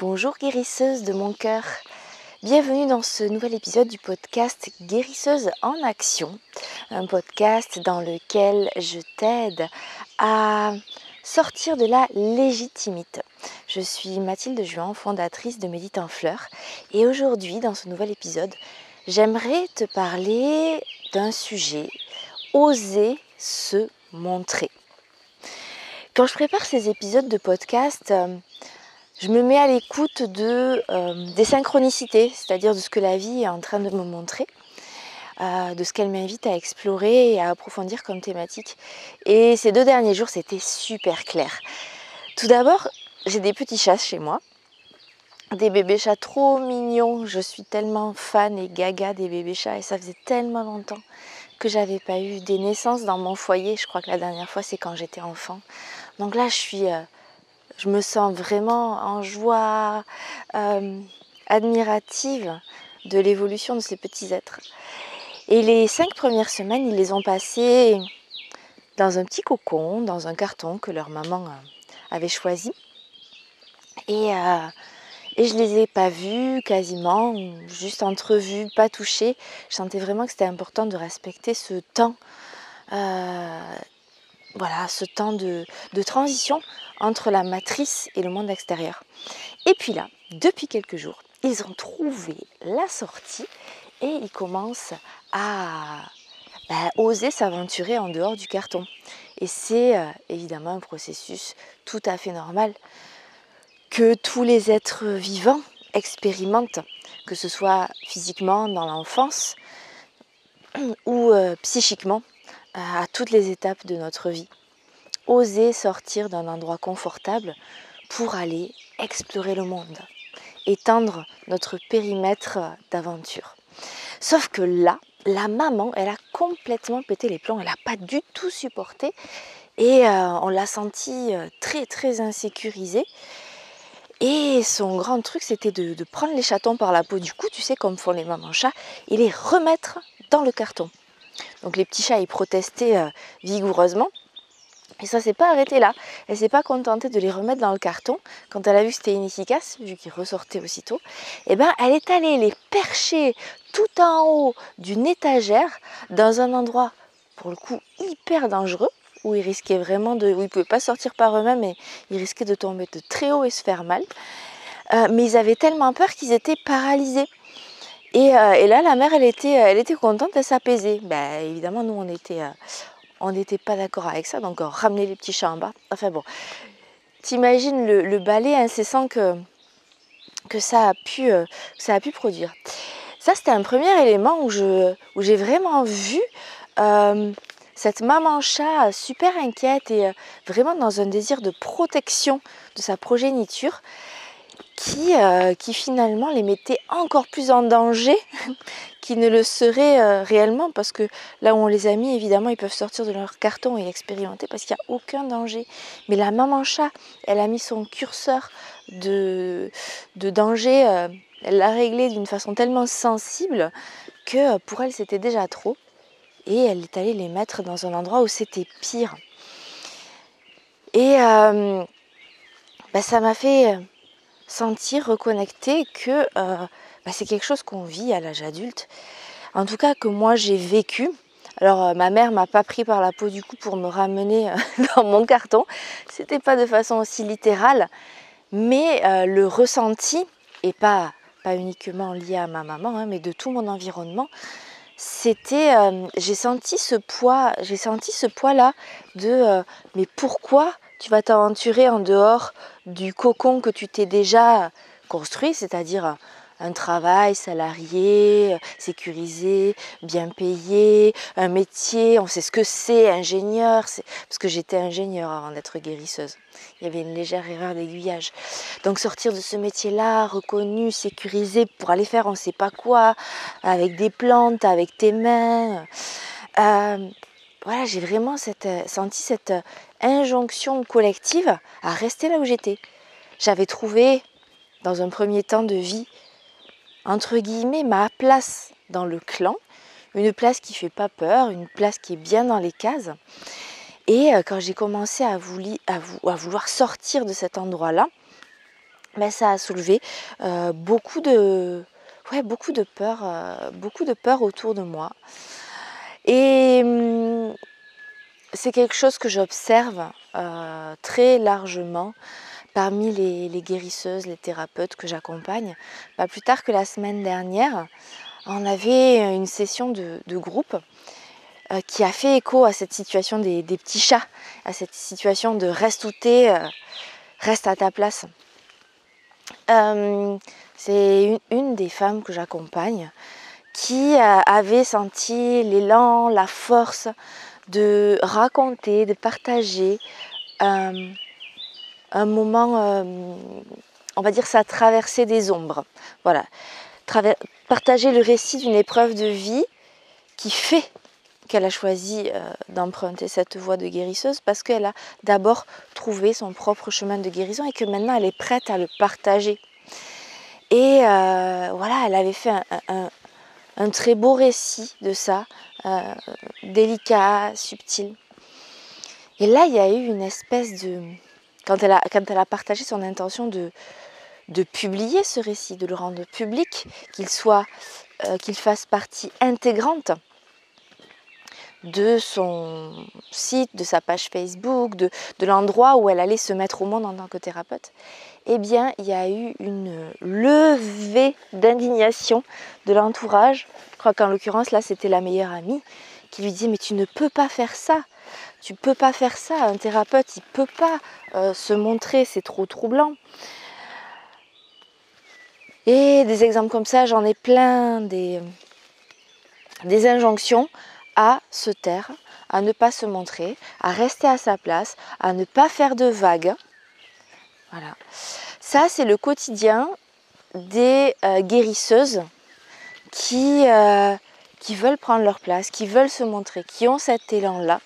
Bonjour guérisseuse de mon cœur. Bienvenue dans ce nouvel épisode du podcast Guérisseuse en action, un podcast dans lequel je t'aide à sortir de la légitimité. Je suis Mathilde Juan, fondatrice de Médite en Fleurs, et aujourd'hui, dans ce nouvel épisode, j'aimerais te parler d'un sujet, oser se montrer. Quand je prépare ces épisodes de podcast, euh, je me mets à l'écoute de, euh, des synchronicités, c'est-à-dire de ce que la vie est en train de me montrer, euh, de ce qu'elle m'invite à explorer et à approfondir comme thématique. Et ces deux derniers jours, c'était super clair. Tout d'abord, j'ai des petits chats chez moi, des bébés chats trop mignons. Je suis tellement fan et gaga des bébés chats et ça faisait tellement longtemps que j'avais pas eu des naissances dans mon foyer. Je crois que la dernière fois, c'est quand j'étais enfant. Donc là, je suis... Euh, je me sens vraiment en joie, euh, admirative de l'évolution de ces petits êtres. Et les cinq premières semaines, ils les ont passées dans un petit cocon, dans un carton que leur maman euh, avait choisi. Et, euh, et je les ai pas vus quasiment, juste entrevus, pas touchés. Je sentais vraiment que c'était important de respecter ce temps voilà, ce temps de, transition entre la matrice et le monde extérieur. Et puis là, depuis quelques jours, ils ont trouvé la sortie et ils commencent à bah, oser s'aventurer en dehors du carton. Et c'est euh, évidemment un processus tout à fait normal que tous les êtres vivants expérimentent, que ce soit physiquement dans l'enfance ou euh, psychiquement à toutes les étapes de notre vie. Oser sortir d'un endroit confortable pour aller explorer le monde, étendre notre périmètre d'aventure. Sauf que là, la maman, elle a complètement pété les plombs, elle n'a pas du tout supporté et euh, on l'a sentie euh, très très insécurisée. Et son grand truc, c'était de, de, prendre les chatons par la peau du cou, tu sais, comme font les mamans chats, et les remettre dans le carton. Donc les petits chats, ils protestaient euh, vigoureusement. Et ça s'est pas arrêté là. Elle s'est pas contentée de les remettre dans le carton quand elle a vu que c'était inefficace, vu qu'ils ressortaient aussitôt. Eh ben, elle est allée les percher tout en haut d'une étagère dans un endroit pour le coup hyper dangereux où ils risquaient vraiment de, où ils pouvaient pas sortir par eux-mêmes et ils risquaient de tomber de très haut et se faire mal. Euh, mais ils avaient tellement peur qu'ils étaient paralysés. Euh, et, là, la mère, elle était, elle était contente, elle s'apaisait. Ben, évidemment, nous, on euh, on n'était pas d'accord avec ça, donc on ramenait les petits chats en bas. Enfin bon, t'imagines le, balai incessant que, que, ça, a pu, euh, ça a pu produire. Ça, c'était un premier élément où, je, où j'ai vraiment vu cette maman chat super inquiète et vraiment dans un désir de protection de sa progéniture qui, euh, qui finalement les mettait encore plus en danger qu'ils ne le seraient euh, réellement parce que là où on les a mis, évidemment, ils peuvent sortir de leur carton et expérimenter parce qu'il n'y a aucun danger. Mais la maman chat, elle a mis son curseur de, de danger, euh, elle l'a réglé d'une façon tellement sensible que pour elle c'était déjà trop. Et elle est allée les mettre dans un endroit où c'était pire. Et bah, ça m'a fait sentir, reconnecter que euh, bah, c'est quelque chose qu'on vit à l'âge adulte. En tout cas que moi j'ai vécu. Alors euh, ma mère m'a pas pris par la peau du cou pour me ramener euh, dans mon carton. C'était pas de façon aussi littérale, mais le ressenti et pas pas uniquement lié à ma maman, hein, mais de tout mon environnement, c'était j'ai senti ce poids, j'ai senti ce poids là de mais pourquoi tu vas t'aventurer en dehors du cocon que tu t'es déjà construit, c'est-à-dire un travail salarié, sécurisé, bien payé, un métier, on sait ce que c'est, ingénieur, parce que j'étais ingénieur avant d'être guérisseuse. Il y avait une légère erreur d'aiguillage. Donc sortir de ce métier-là, reconnu, sécurisé, pour aller faire on ne sait pas quoi, avec des plantes, avec tes mains. Euh, voilà, j'ai vraiment senti cette injonction collective à rester là où j'étais. J'avais trouvé, dans un premier temps de vie, entre guillemets, ma place dans le clan, une place qui fait pas peur, une place qui est bien dans les cases. Et euh, quand j'ai commencé à, vouloir sortir de cet endroit-là, mais ça a soulevé beaucoup de ouais, beaucoup de peur, beaucoup de peur autour de moi. Et hum, c'est quelque chose que j'observe très largement parmi les, guérisseuses, les thérapeutes que j'accompagne. Pas plus tard que la semaine dernière, on avait une session de, groupe euh, qui a fait écho à cette situation des, petits chats, à cette situation de reste où t'es, euh, reste à ta place. Euh, c'est une, des femmes que j'accompagne qui avait senti l'élan, la force de raconter, de partager un moment, euh, on va dire ça, traverser des ombres. Voilà. partager le récit d'une épreuve de vie qui fait qu'elle a choisi euh, d'emprunter cette voie de guérisseuse parce qu'elle a d'abord trouvé son propre chemin de guérison et que maintenant elle est prête à le partager. Et euh, voilà, elle avait fait un, très beau récit de ça, délicat, subtil. Et là, il y a eu une espèce de, quand elle a, partagé son intention de, publier ce récit, de le rendre public, qu'il euh, qu'il fasse partie intégrante de son site, de sa page Facebook, de, l'endroit où elle allait se mettre au monde en tant que thérapeute, eh bien, il y a eu une levée d'indignation de l'entourage. Je crois qu'en l'occurrence, là, c'était la meilleure amie qui lui dit Mais tu ne peux pas faire ça. Tu peux pas faire ça. Un thérapeute, il peut pas euh, se montrer, c'est trop troublant. Et des exemples comme ça, j'en ai plein, des injonctions à se taire, à ne pas se montrer, à rester à sa place, à ne pas faire de vagues. Voilà. Ça, c'est le quotidien des euh, guérisseuses qui, euh, qui veulent prendre leur place, qui veulent se montrer, qui ont cet élan-là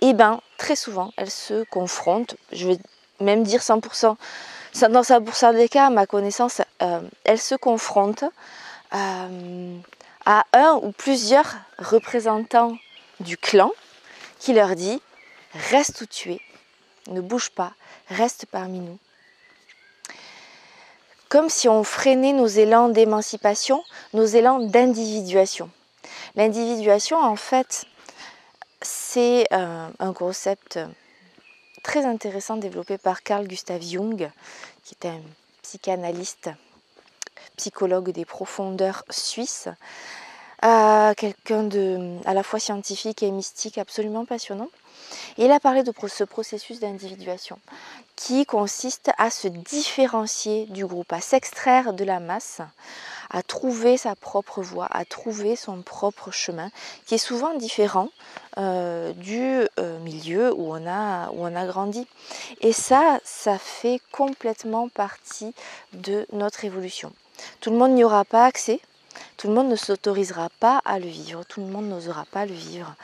et eh bien très souvent elles se confrontent, je vais même dire 100%, dans 100% des cas, à ma connaissance, euh, elles se confrontent à un ou plusieurs représentants du clan qui leur dit reste où tu ne bouge pas, reste parmi nous. Comme si on freinait nos élans d'émancipation, nos élans d'individuation. L'individuation, en fait, c'est euh, un concept très intéressant développé par Carl Gustav Jung, qui est un psychanalyste, psychologue des profondeurs suisses, euh, quelqu'un de à la fois scientifique et mystique absolument passionnant. il a parlé de ce processus d'individuation qui consiste à se différencier du groupe, à s'extraire de la masse à trouver sa propre voie, à trouver son propre chemin, qui est souvent différent euh, du euh, milieu où on, a, où on a grandi. Et ça, ça fait complètement partie de notre évolution. Tout le monde n'y aura pas accès, tout le monde ne s'autorisera pas à le vivre, tout le monde n'osera pas le vivre.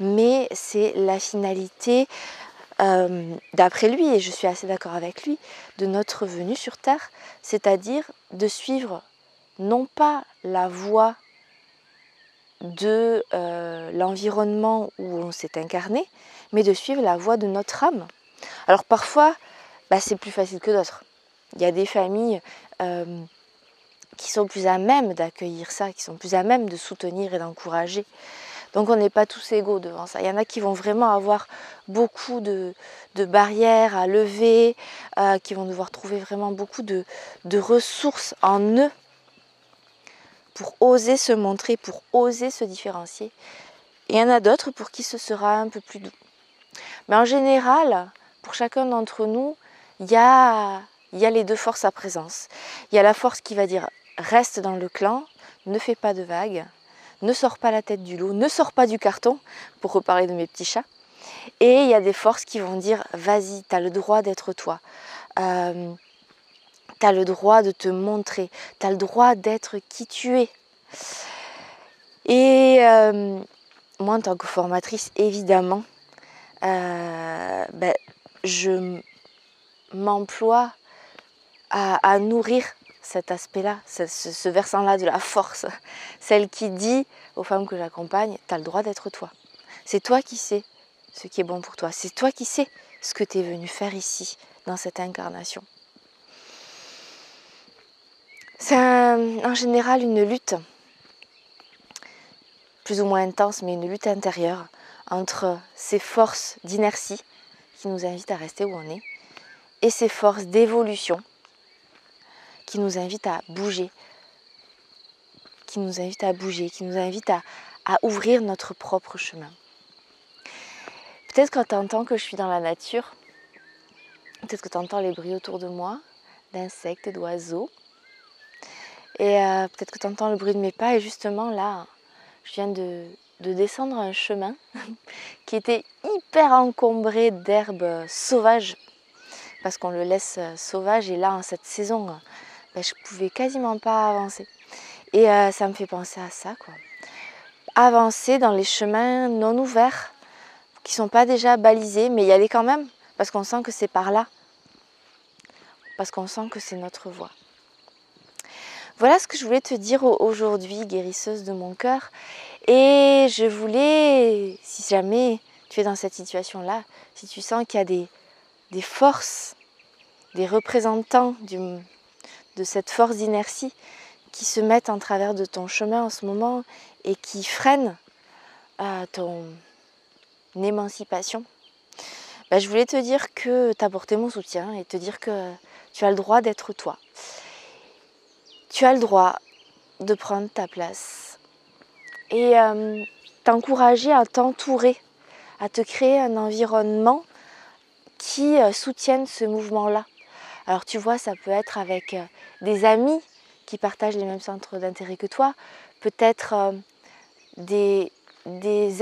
Mais c'est la finalité euh, d'après lui, et je suis assez d'accord avec lui, de notre venue sur Terre, c'est-à-dire de suivre non pas la voie de euh, l'environnement où on s'est incarné, mais de suivre la voie de notre âme. Alors parfois, bah, c'est plus facile que d'autres. Il y a des familles euh, qui sont plus à même d'accueillir ça, qui sont plus à même de soutenir et d'encourager. Donc on n'est pas tous égaux devant ça. Il y en a qui vont vraiment avoir beaucoup de, barrières à lever, euh, qui vont devoir trouver vraiment beaucoup de ressources en eux pour oser se montrer, pour oser se différencier. Et il y en a d'autres pour qui ce sera un peu plus doux. Mais en général, pour chacun d'entre nous, il y a, y a les deux forces à présence. Il y a la force qui va dire reste dans le clan, ne fais pas de vagues, ne sors pas la tête du loup, ne sors pas du carton, pour reparler de mes petits chats. Et il y a des forces qui vont dire vas-y, tu as le droit d'être toi. Euh, tu as le droit de te montrer, tu as le droit d'être qui tu es. Et euh, moi, en tant que formatrice, évidemment, euh, ben, je m'emploie à, nourrir cet aspect-là, ce, versant-là de la force, celle qui dit aux femmes que j'accompagne, tu as le droit d'être toi. C'est toi qui sais ce qui est bon pour toi, c'est toi qui sais ce que tu es venu faire ici, dans cette incarnation. C'est en général une lutte, plus ou moins intense, mais une lutte intérieure entre ces forces d'inertie qui nous invitent à rester où on est et ces forces d'évolution qui nous invitent à bouger, qui nous invitent à bouger, qui nous invitent à, ouvrir notre propre chemin. Peut-être quand tu entends que je suis dans la nature, peut-être que tu entends les bruits autour de moi, d'insectes, d'oiseaux, et euh, peut-être que tu entends le bruit de mes pas, et justement là, je viens de, descendre un chemin qui était hyper encombré d'herbes sauvages, parce qu'on le laisse euh, sauvage, et là, en cette saison, ben, je pouvais quasiment pas avancer. Et euh, ça me fait penser à ça, quoi. Avancer dans les chemins non ouverts, qui sont pas déjà balisés, mais y aller quand même, parce qu'on sent que c'est par là, parce qu'on sent que c'est notre voie. Voilà ce que je voulais te dire aujourd'hui, guérisseuse de mon cœur. Et je voulais, si jamais tu es dans cette situation-là, si tu sens qu'il y a des, forces, des représentants de cette force d'inertie qui se mettent en travers de ton chemin en ce moment et qui freinent euh, ton émancipation, ben, je voulais te dire que t'apporter mon soutien et te dire que tu as le droit d'être toi. Tu as le droit de prendre ta place et euh, t'encourager à t'entourer, à te créer un environnement qui euh, soutienne ce mouvement-là. Alors tu vois, ça peut être avec des amis qui partagent les mêmes centres d'intérêt que toi, peut-être des,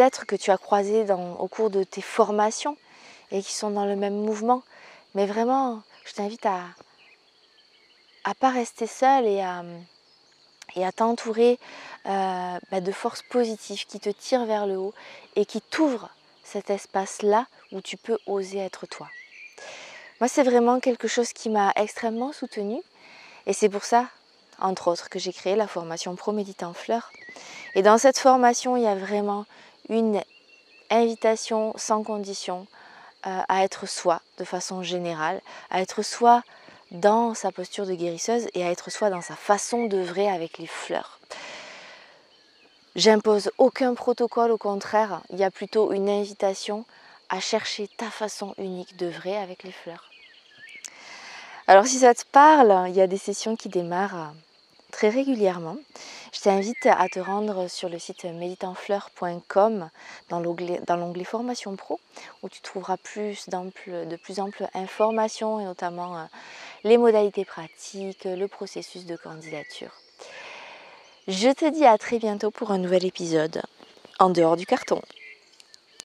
êtres que tu as croisés au cours de tes formations et qui sont dans le même mouvement. Mais vraiment, je t'invite à, à pas rester seul et à, et à t'entourer euh, bah, de forces positives qui te tirent vers le haut et qui t'ouvrent cet espace-là où tu peux oser être toi. Moi, c'est vraiment quelque chose qui m'a extrêmement soutenue et c'est pour ça, entre autres, que j'ai créé la formation Pro Méditant Fleur. Et dans cette formation, il y a vraiment une invitation sans condition euh, à être soi de façon générale, à être soi dans sa posture de guérisseuse et à être soi dans sa façon d'œuvrer avec les fleurs. J'impose aucun protocole, au contraire, il y a plutôt une invitation à chercher ta façon unique d'œuvrer avec les fleurs. Alors si ça te parle, il y a des sessions qui démarrent très régulièrement. Je t'invite à te rendre sur le site méditanfleur.com dans l'onglet formation pro où tu trouveras plus de plus amples informations et notamment euh, les modalités pratiques, le processus de candidature. Je te dis à très bientôt pour un nouvel épisode en dehors du carton.